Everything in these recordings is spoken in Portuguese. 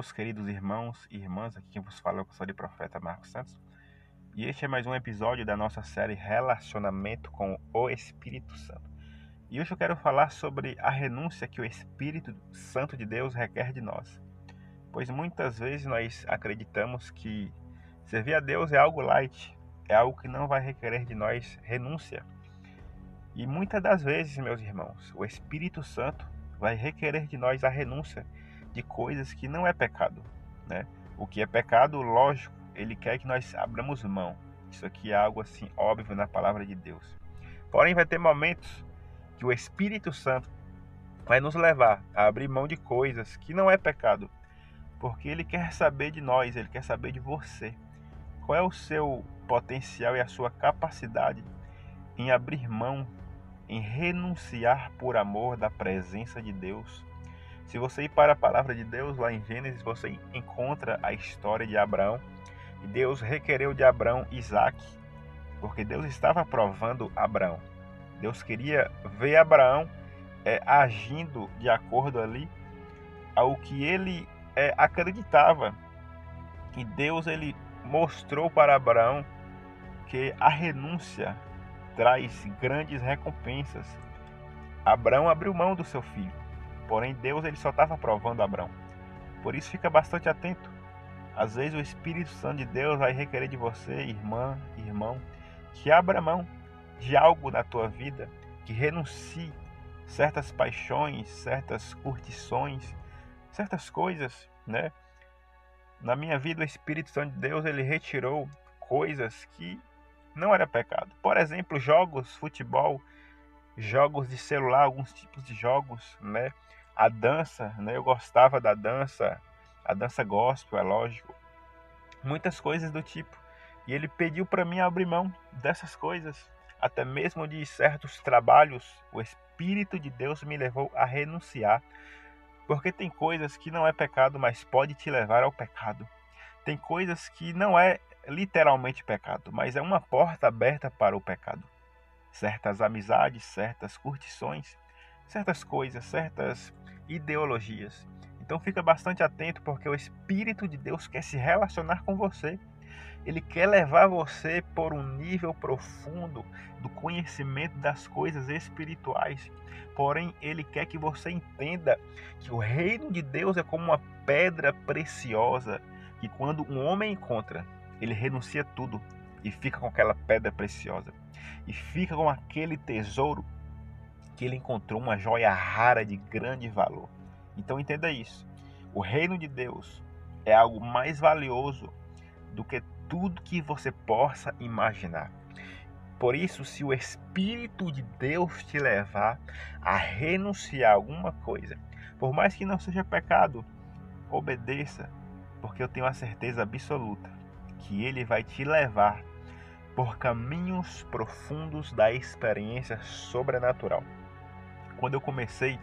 Deus, queridos irmãos e irmãs, aqui quem vos fala é o pastor de profeta Marcos Santos. E este é mais um episódio da nossa série Relacionamento com o Espírito Santo. E hoje eu quero falar sobre a renúncia que o Espírito Santo de Deus requer de nós. Pois muitas vezes nós acreditamos que servir a Deus é algo light, é algo que não vai requerer de nós renúncia. E muitas das vezes, meus irmãos, o Espírito Santo vai requerer de nós a renúncia de coisas que não é pecado, né? O que é pecado, lógico, ele quer que nós abramos mão. Isso aqui é algo assim óbvio na palavra de Deus. Porém, vai ter momentos que o Espírito Santo vai nos levar a abrir mão de coisas que não é pecado, porque ele quer saber de nós, ele quer saber de você. Qual é o seu potencial e a sua capacidade em abrir mão, em renunciar por amor da presença de Deus se você ir para a palavra de Deus, lá em Gênesis, você encontra a história de Abraão. Deus requereu de Abraão Isaac, porque Deus estava provando Abraão. Deus queria ver Abraão é, agindo de acordo ali ao que ele é, acreditava. E Deus ele mostrou para Abraão que a renúncia traz grandes recompensas. Abraão abriu mão do seu filho. Porém, Deus ele só estava provando Abraão. Por isso, fica bastante atento. Às vezes, o Espírito Santo de Deus vai requerer de você, irmã, irmão, que abra mão de algo na tua vida, que renuncie certas paixões, certas curtições, certas coisas, né? Na minha vida, o Espírito Santo de Deus ele retirou coisas que não era pecado. Por exemplo, jogos, futebol, jogos de celular, alguns tipos de jogos, né? A dança, né? Eu gostava da dança, a dança gospel, é lógico. Muitas coisas do tipo. E ele pediu para mim abrir mão dessas coisas, até mesmo de certos trabalhos. O Espírito de Deus me levou a renunciar, porque tem coisas que não é pecado, mas pode te levar ao pecado. Tem coisas que não é literalmente pecado, mas é uma porta aberta para o pecado. Certas amizades, certas curtições, certas coisas, certas ideologias. Então fica bastante atento porque o Espírito de Deus quer se relacionar com você. Ele quer levar você por um nível profundo do conhecimento das coisas espirituais. Porém, ele quer que você entenda que o reino de Deus é como uma pedra preciosa que quando um homem encontra, ele renuncia tudo e fica com aquela pedra preciosa e fica com aquele tesouro que ele encontrou uma joia rara de grande valor. Então entenda isso. O reino de Deus é algo mais valioso do que tudo que você possa imaginar. Por isso, se o Espírito de Deus te levar a renunciar a alguma coisa, por mais que não seja pecado, obedeça, porque eu tenho a certeza absoluta que ele vai te levar por caminhos profundos da experiência sobrenatural quando eu comecei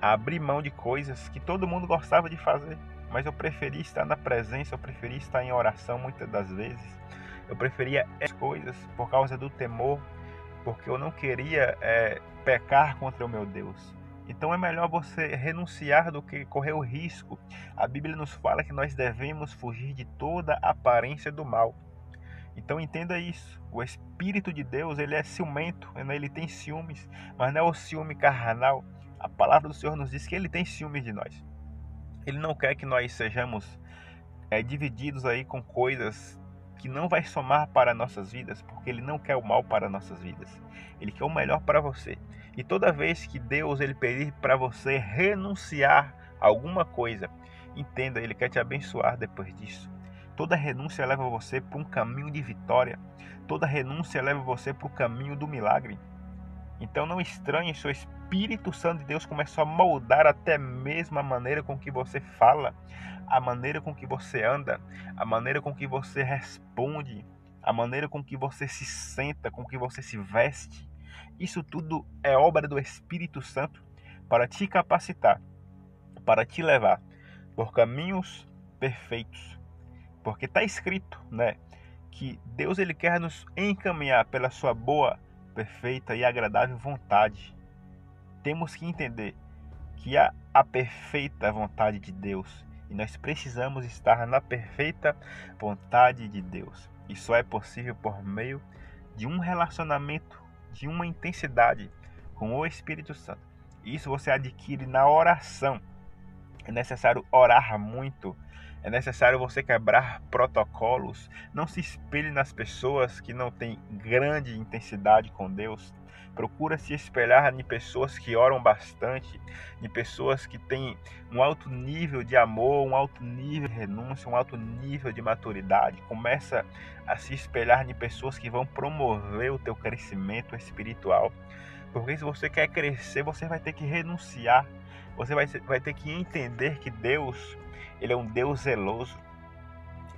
a abrir mão de coisas que todo mundo gostava de fazer, mas eu preferi estar na presença, eu preferi estar em oração muitas das vezes. Eu preferia as coisas por causa do temor, porque eu não queria é, pecar contra o meu Deus. Então é melhor você renunciar do que correr o risco. A Bíblia nos fala que nós devemos fugir de toda aparência do mal. Então entenda isso. O Espírito de Deus ele é ciumento, né? ele tem ciúmes, mas não é o ciúme carnal. A palavra do Senhor nos diz que ele tem ciúmes de nós. Ele não quer que nós sejamos é, divididos aí com coisas que não vai somar para nossas vidas, porque ele não quer o mal para nossas vidas. Ele quer o melhor para você. E toda vez que Deus ele pedir para você renunciar a alguma coisa, entenda, ele quer te abençoar depois disso. Toda renúncia leva você para um caminho de vitória. Toda renúncia leva você para o caminho do milagre. Então não estranhe se o Espírito Santo de Deus começou a moldar até mesmo a maneira com que você fala, a maneira com que você anda, a maneira com que você responde, a maneira com que você se senta, com que você se veste. Isso tudo é obra do Espírito Santo para te capacitar, para te levar por caminhos perfeitos porque está escrito, né, que Deus ele quer nos encaminhar pela sua boa, perfeita e agradável vontade. Temos que entender que há a perfeita vontade de Deus E nós precisamos estar na perfeita vontade de Deus. E só é possível por meio de um relacionamento, de uma intensidade com o Espírito Santo. Isso você adquire na oração. É necessário orar muito. É necessário você quebrar protocolos. Não se espelhe nas pessoas que não têm grande intensidade com Deus. Procura se espelhar em pessoas que oram bastante, em pessoas que têm um alto nível de amor, um alto nível de renúncia, um alto nível de maturidade. Começa a se espelhar em pessoas que vão promover o teu crescimento espiritual. Porque se você quer crescer, você vai ter que renunciar. Você vai, vai ter que entender que Deus, ele é um Deus zeloso.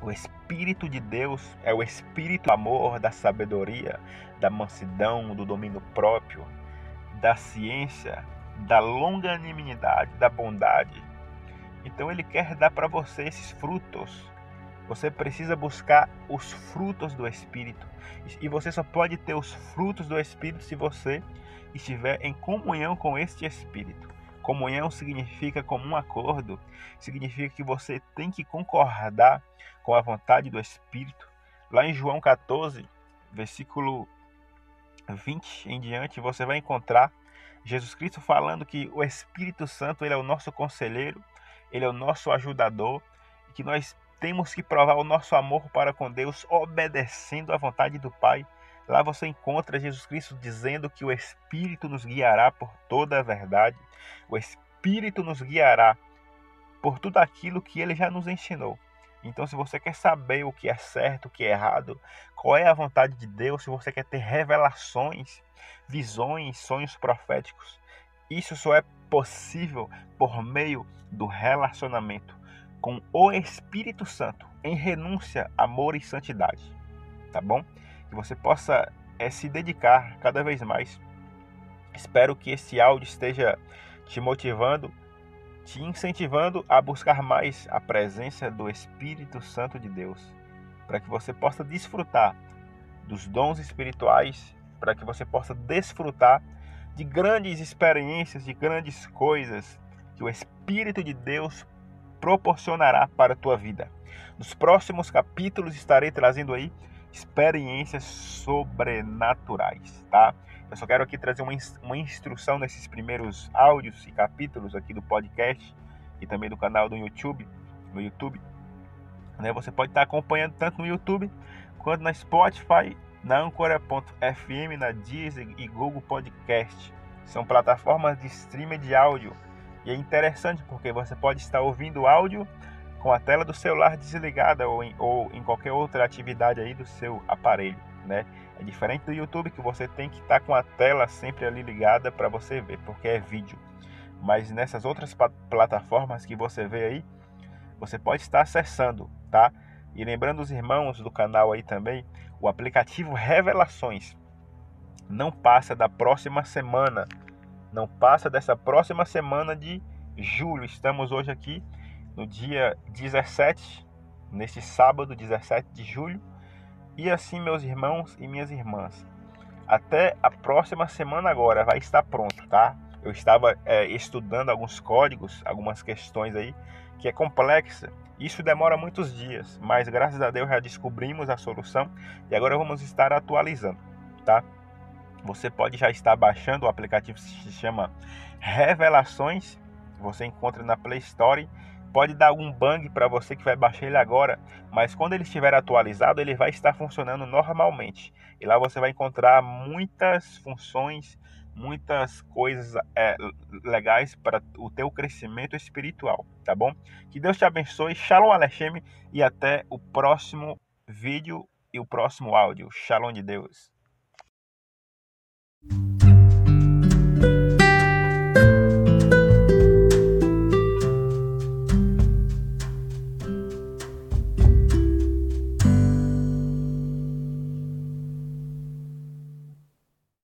O Espírito de Deus é o Espírito do amor, da sabedoria, da mansidão, do domínio próprio, da ciência, da longanimidade, da bondade. Então ele quer dar para você esses frutos. Você precisa buscar os frutos do Espírito. E você só pode ter os frutos do Espírito se você estiver em comunhão com este Espírito. Comunhão significa como um acordo, significa que você tem que concordar com a vontade do Espírito. Lá em João 14, versículo 20 em diante, você vai encontrar Jesus Cristo falando que o Espírito Santo ele é o nosso conselheiro, ele é o nosso ajudador, e que nós temos que provar o nosso amor para com Deus obedecendo à vontade do Pai. Lá você encontra Jesus Cristo dizendo que o Espírito nos guiará por toda a verdade. O Espírito nos guiará por tudo aquilo que ele já nos ensinou. Então, se você quer saber o que é certo, o que é errado, qual é a vontade de Deus, se você quer ter revelações, visões, sonhos proféticos, isso só é possível por meio do relacionamento com o Espírito Santo em renúncia, amor e santidade. Tá bom? Que você possa é, se dedicar cada vez mais. Espero que esse áudio esteja te motivando te incentivando a buscar mais a presença do Espírito Santo de Deus, para que você possa desfrutar dos dons espirituais, para que você possa desfrutar de grandes experiências, de grandes coisas que o Espírito de Deus proporcionará para a tua vida. Nos próximos capítulos estarei trazendo aí experiências sobrenaturais, tá? Eu só quero aqui trazer uma, uma instrução nesses primeiros áudios e capítulos aqui do podcast e também do canal do YouTube, no YouTube. Né? Você pode estar acompanhando tanto no YouTube quanto na Spotify, na Ancora.fm, na Deezer e Google Podcast. São plataformas de streaming de áudio. E é interessante porque você pode estar ouvindo áudio com a tela do celular desligada ou em, ou em qualquer outra atividade aí do seu aparelho, né? É diferente do YouTube que você tem que estar tá com a tela sempre ali ligada para você ver, porque é vídeo. Mas nessas outras plataformas que você vê aí, você pode estar acessando, tá? E lembrando os irmãos do canal aí também, o aplicativo Revelações não passa da próxima semana, não passa dessa próxima semana de julho. Estamos hoje aqui no dia 17, neste sábado, 17 de julho e assim, meus irmãos e minhas irmãs, até a próxima semana agora vai estar pronto, tá? Eu estava é, estudando alguns códigos, algumas questões aí, que é complexa. Isso demora muitos dias, mas graças a Deus já descobrimos a solução e agora vamos estar atualizando, tá? Você pode já estar baixando o aplicativo que se chama Revelações. Você encontra na Play Store pode dar algum bug para você que vai baixar ele agora, mas quando ele estiver atualizado, ele vai estar funcionando normalmente. E lá você vai encontrar muitas funções, muitas coisas é, legais para o teu crescimento espiritual, tá bom? Que Deus te abençoe, Shalom Alechem e até o próximo vídeo e o próximo áudio. Shalom de Deus.